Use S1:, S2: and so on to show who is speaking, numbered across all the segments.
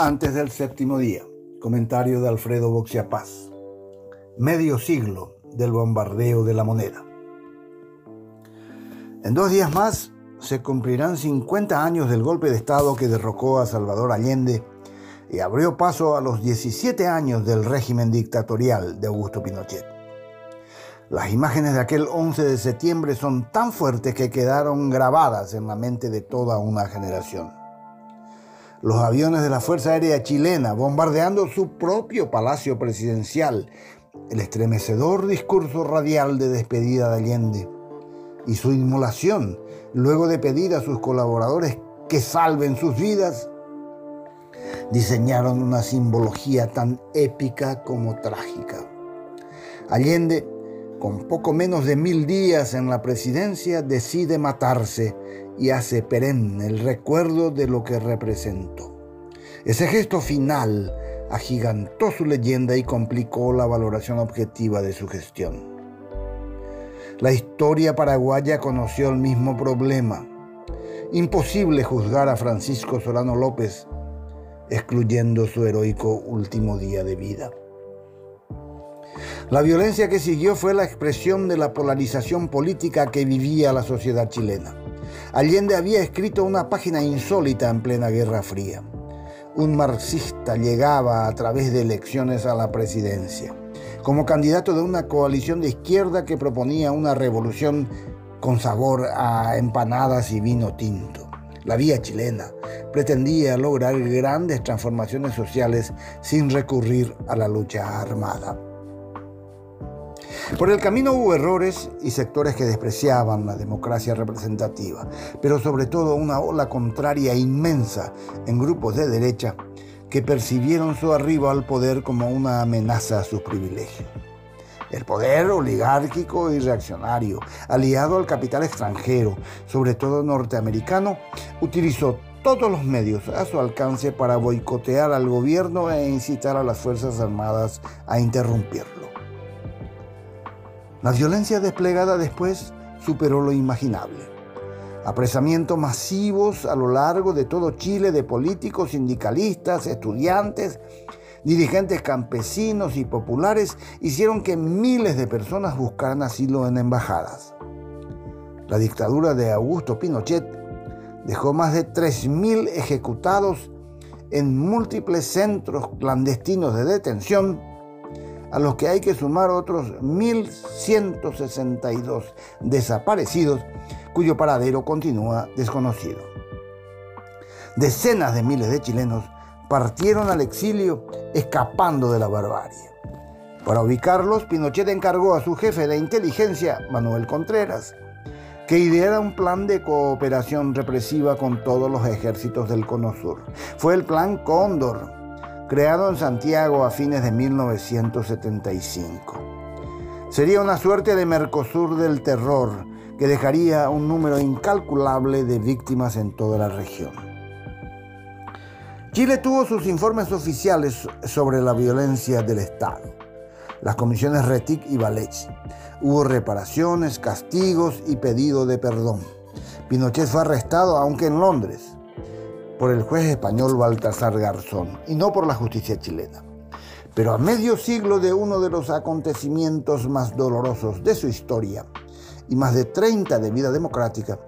S1: Antes del séptimo día. Comentario de Alfredo Boxia Paz. Medio siglo del bombardeo de la moneda. En dos días más se cumplirán 50 años del golpe de Estado que derrocó a Salvador Allende y abrió paso a los 17 años del régimen dictatorial de Augusto Pinochet. Las imágenes de aquel 11 de septiembre son tan fuertes que quedaron grabadas en la mente de toda una generación. Los aviones de la Fuerza Aérea chilena bombardeando su propio palacio presidencial, el estremecedor discurso radial de despedida de Allende y su inmolación luego de pedir a sus colaboradores que salven sus vidas, diseñaron una simbología tan épica como trágica. Allende, con poco menos de mil días en la presidencia, decide matarse y hace perenne el recuerdo de lo que representó. Ese gesto final agigantó su leyenda y complicó la valoración objetiva de su gestión. La historia paraguaya conoció el mismo problema. Imposible juzgar a Francisco Solano López excluyendo su heroico último día de vida. La violencia que siguió fue la expresión de la polarización política que vivía la sociedad chilena. Allende había escrito una página insólita en plena Guerra Fría. Un marxista llegaba a través de elecciones a la presidencia, como candidato de una coalición de izquierda que proponía una revolución con sabor a empanadas y vino tinto. La vía chilena pretendía lograr grandes transformaciones sociales sin recurrir a la lucha armada. Por el camino hubo errores y sectores que despreciaban la democracia representativa, pero sobre todo una ola contraria inmensa en grupos de derecha que percibieron su arribo al poder como una amenaza a sus privilegios. El poder oligárquico y reaccionario, aliado al capital extranjero, sobre todo norteamericano, utilizó todos los medios a su alcance para boicotear al gobierno e incitar a las Fuerzas Armadas a interrumpirlo. La violencia desplegada después superó lo imaginable. Apresamientos masivos a lo largo de todo Chile de políticos, sindicalistas, estudiantes, dirigentes campesinos y populares hicieron que miles de personas buscaran asilo en embajadas. La dictadura de Augusto Pinochet dejó más de 3.000 ejecutados en múltiples centros clandestinos de detención a los que hay que sumar otros 1.162 desaparecidos cuyo paradero continúa desconocido. Decenas de miles de chilenos partieron al exilio escapando de la barbarie. Para ubicarlos, Pinochet encargó a su jefe de inteligencia, Manuel Contreras, que ideara un plan de cooperación represiva con todos los ejércitos del Cono Sur. Fue el Plan Cóndor, creado en Santiago a fines de 1975. Sería una suerte de Mercosur del terror que dejaría un número incalculable de víctimas en toda la región. Chile tuvo sus informes oficiales sobre la violencia del Estado, las comisiones Retic y Valech. Hubo reparaciones, castigos y pedido de perdón. Pinochet fue arrestado, aunque en Londres por el juez español Baltasar Garzón y no por la justicia chilena. Pero a medio siglo de uno de los acontecimientos más dolorosos de su historia y más de 30 de vida democrática,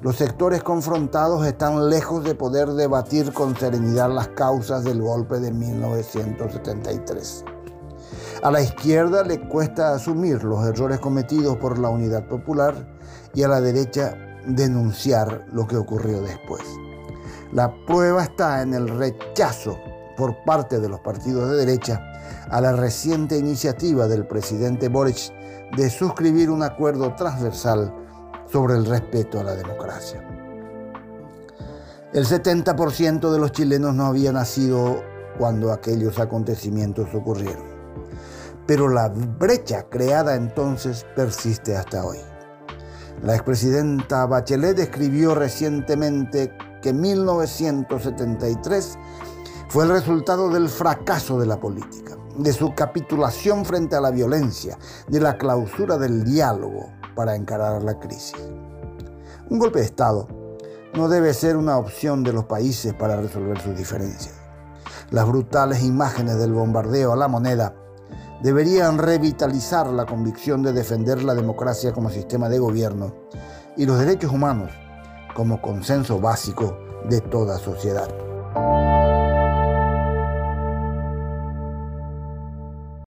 S1: los sectores confrontados están lejos de poder debatir con serenidad las causas del golpe de 1973. A la izquierda le cuesta asumir los errores cometidos por la Unidad Popular y a la derecha denunciar lo que ocurrió después. La prueba está en el rechazo por parte de los partidos de derecha a la reciente iniciativa del presidente Boric de suscribir un acuerdo transversal sobre el respeto a la democracia. El 70% de los chilenos no había nacido cuando aquellos acontecimientos ocurrieron, pero la brecha creada entonces persiste hasta hoy. La expresidenta Bachelet escribió recientemente que 1973 fue el resultado del fracaso de la política, de su capitulación frente a la violencia, de la clausura del diálogo para encarar la crisis. Un golpe de Estado no debe ser una opción de los países para resolver sus diferencias. Las brutales imágenes del bombardeo a la moneda deberían revitalizar la convicción de defender la democracia como sistema de gobierno y los derechos humanos como consenso básico de toda sociedad.